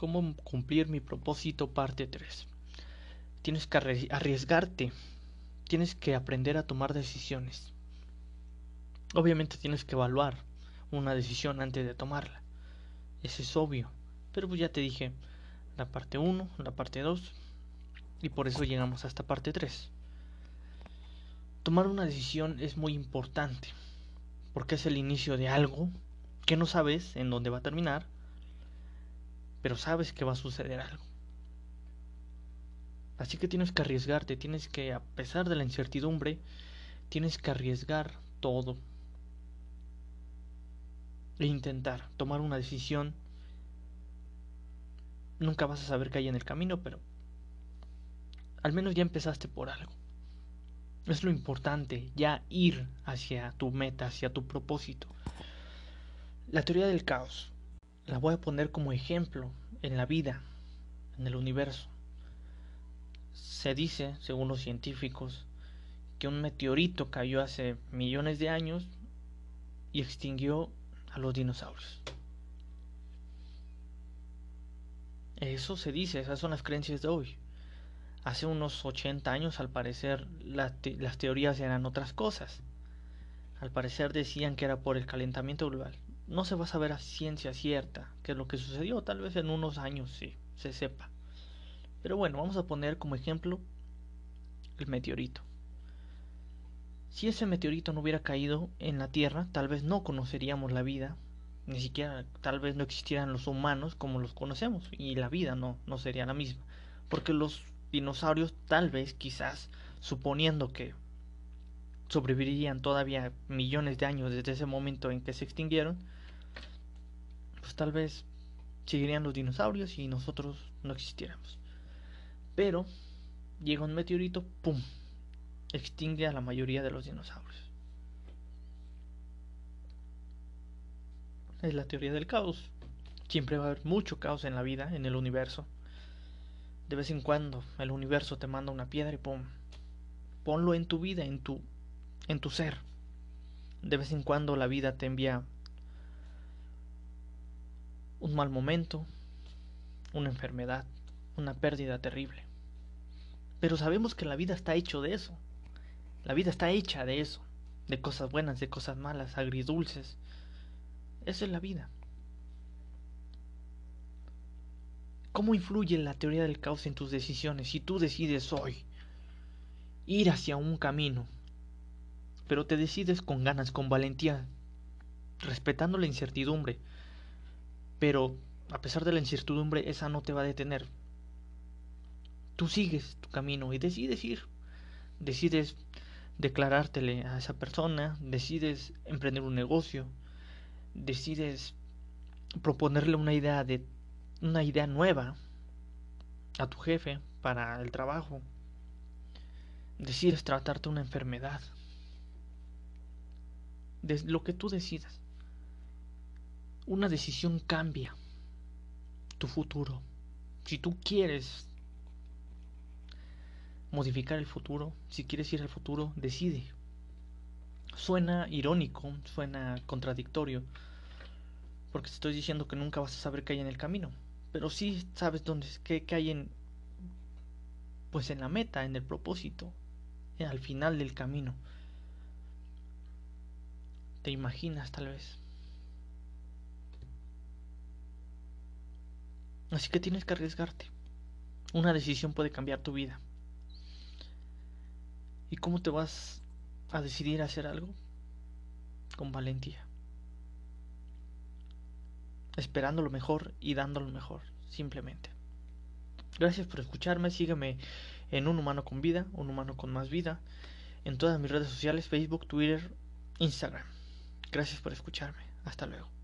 ¿Cómo cumplir mi propósito parte 3? Tienes que arriesgarte. Tienes que aprender a tomar decisiones. Obviamente tienes que evaluar una decisión antes de tomarla. Eso es obvio. Pero pues ya te dije la parte 1, la parte 2 y por eso llegamos a esta parte 3. Tomar una decisión es muy importante porque es el inicio de algo que no sabes en dónde va a terminar, pero sabes que va a suceder algo. Así que tienes que arriesgarte, tienes que, a pesar de la incertidumbre, tienes que arriesgar todo e intentar tomar una decisión. Nunca vas a saber qué hay en el camino, pero al menos ya empezaste por algo. Es lo importante, ya ir hacia tu meta, hacia tu propósito. La teoría del caos la voy a poner como ejemplo en la vida, en el universo. Se dice, según los científicos, que un meteorito cayó hace millones de años y extinguió a los dinosaurios. Eso se dice, esas son las creencias de hoy. Hace unos 80 años, al parecer, las teorías eran otras cosas. Al parecer decían que era por el calentamiento global. No se va a saber a ciencia cierta qué es lo que sucedió. Tal vez en unos años sí se sepa. Pero bueno, vamos a poner como ejemplo el meteorito. Si ese meteorito no hubiera caído en la Tierra, tal vez no conoceríamos la vida, ni siquiera tal vez no existieran los humanos como los conocemos y la vida no, no sería la misma. Porque los dinosaurios tal vez, quizás, suponiendo que sobrevivirían todavía millones de años desde ese momento en que se extinguieron, pues tal vez seguirían los dinosaurios y nosotros no existiéramos. Pero llega un meteorito, ¡pum! Extingue a la mayoría de los dinosaurios. Es la teoría del caos. Siempre va a haber mucho caos en la vida, en el universo. De vez en cuando el universo te manda una piedra y pum. Ponlo en tu vida, en tu en tu ser. De vez en cuando la vida te envía un mal momento, una enfermedad, una pérdida terrible. Pero sabemos que la vida está hecho de eso. La vida está hecha de eso, de cosas buenas, de cosas malas, agridulces. Esa es la vida. ¿Cómo influye la teoría del caos en tus decisiones si tú decides hoy ir hacia un camino, pero te decides con ganas, con valentía, respetando la incertidumbre, pero a pesar de la incertidumbre esa no te va a detener. Tú sigues tu camino y decides ir, decides declarártele a esa persona, decides emprender un negocio, decides proponerle una idea de una idea nueva a tu jefe para el trabajo. Decides tratarte una enfermedad. De lo que tú decidas. Una decisión cambia tu futuro. Si tú quieres modificar el futuro, si quieres ir al futuro, decide. Suena irónico, suena contradictorio, porque te estoy diciendo que nunca vas a saber qué hay en el camino pero sí sabes dónde qué, qué hay en pues en la meta, en el propósito, eh, al final del camino. Te imaginas tal vez. Así que tienes que arriesgarte. Una decisión puede cambiar tu vida. ¿Y cómo te vas a decidir a hacer algo? Con valentía esperando lo mejor y dando lo mejor, simplemente. Gracias por escucharme, sígueme en Un Humano con Vida, Un Humano con Más Vida, en todas mis redes sociales, Facebook, Twitter, Instagram. Gracias por escucharme, hasta luego.